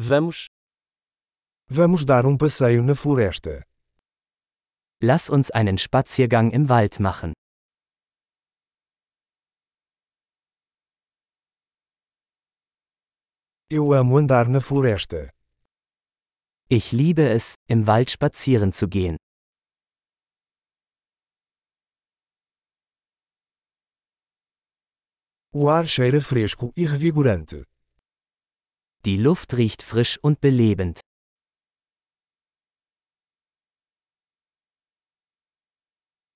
Vamos. Vamos dar um passeio na floresta. Lass uns einen Spaziergang im Wald machen. Eu amo andar na floresta. Ich liebe es, im Wald spazieren zu gehen. O ar cheira fresco e revigorante. Die Luft riecht frisch und belebend.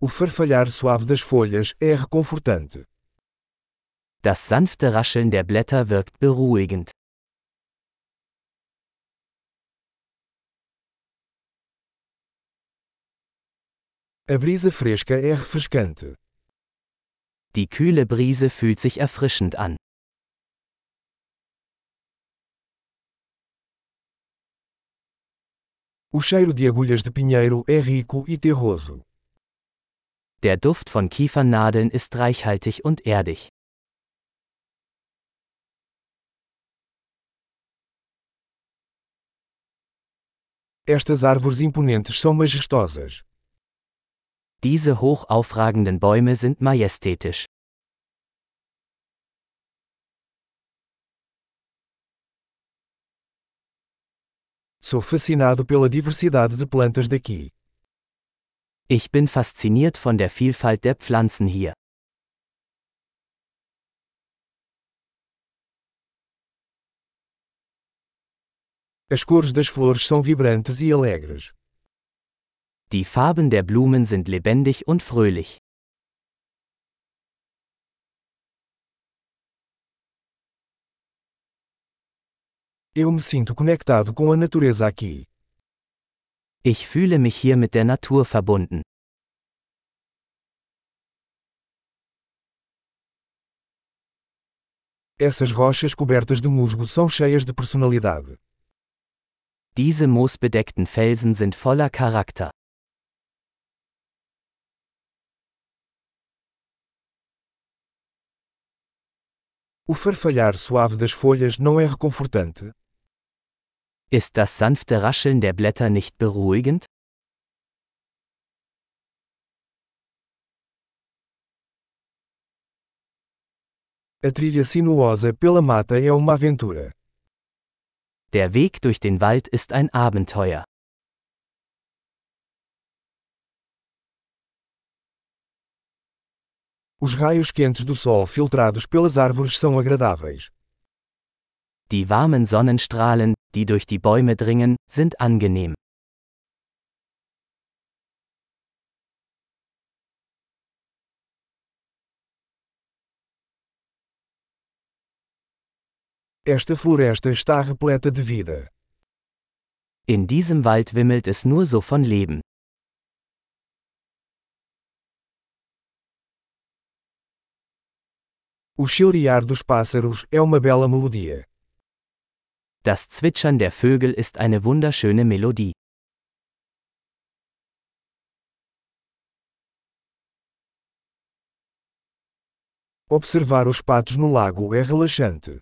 O farfalhar suave das folhas é reconfortante. Das sanfte Rascheln der Blätter wirkt beruhigend. A brisa fresca é refrescante. Die kühle Brise fühlt sich erfrischend an. O cheiro de agulhas de pinheiro é rico e terroso. Der Duft von Kiefernadeln ist reichhaltig und erdig. Estas árvores imponentes são majestosas. Diese hoch aufragenden Bäume sind majestätisch. Sou fascinado pela diversidade de plantas daqui. Ich bin fasziniert von der Vielfalt der Pflanzen hier. As cores das flores são vibrantes e alegres. Die Farben der Blumen sind lebendig und fröhlich. Eu me sinto conectado com a natureza aqui. Ich fühle mich hier mit der Natur verbunden. Essas rochas cobertas de musgo são cheias de personalidade. Diese moosbedeckten Felsen sind voller Charakter. O farfalhar suave das folhas não é reconfortante? Ist das sanfte Rascheln der Blätter nicht beruhigend? A trilha sinuosa pela mata é uma aventura. Der Weg durch den Wald ist ein Abenteuer. Os raios quentes do sol filtrados pelas árvores são agradáveis. Die warmen Sonnenstrahlen, die durch die Bäume dringen, sind angenehm. Esta floresta está repleta de vida. In diesem Wald wimmelt es nur so von Leben. O chilrear dos pássaros é uma bela melodia. Das Zwitschern der Vögel ist eine wunderschöne Melodie. Observar os patos no lago é relaxante.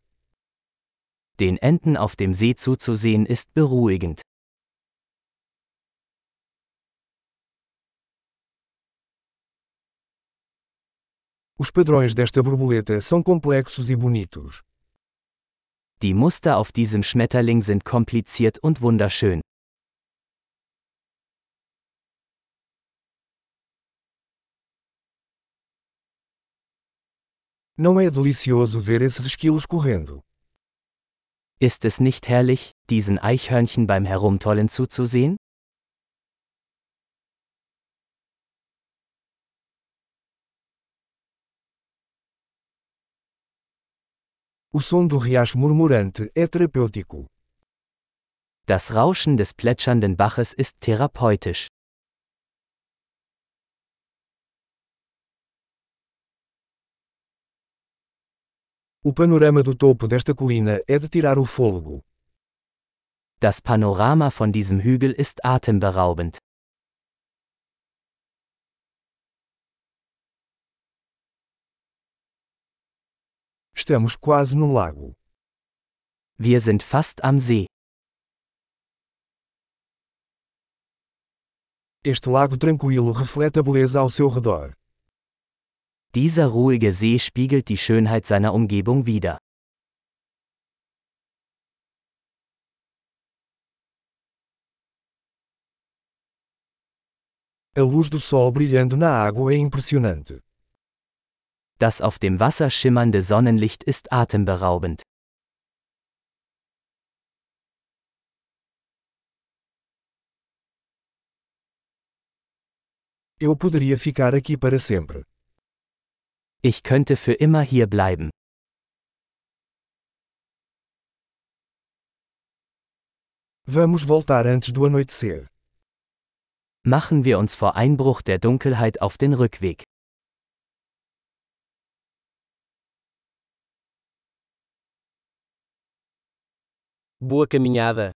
Den Enten auf dem See zuzusehen ist beruhigend. Os padrões desta borboleta são complexos e bonitos. Die Muster auf diesem Schmetterling sind kompliziert und wunderschön. Não é delicioso ver esses esquilos correndo? Ist es nicht herrlich, diesen Eichhörnchen beim Herumtollen zuzusehen? O som do riacho murmurante é terapêutico. Das Rauschen des plätschernden Baches ist therapeutisch. O panorama do topo desta colina é de tirar o fôlego. Das Panorama von diesem Hügel ist atemberaubend. Estamos quase no lago. Wir sind fast am See. Este lago tranquilo reflete a beleza ao seu redor. Dieser ruhige See spiegelt die Schönheit seiner Umgebung wider. A luz do sol brilhando na água é impressionante. Das auf dem Wasser schimmernde Sonnenlicht ist atemberaubend. Eu poderia ficar aqui para sempre. Ich könnte für immer hier bleiben. Vamos voltar antes do anoitecer. Machen wir uns vor Einbruch der Dunkelheit auf den Rückweg. Boa caminhada.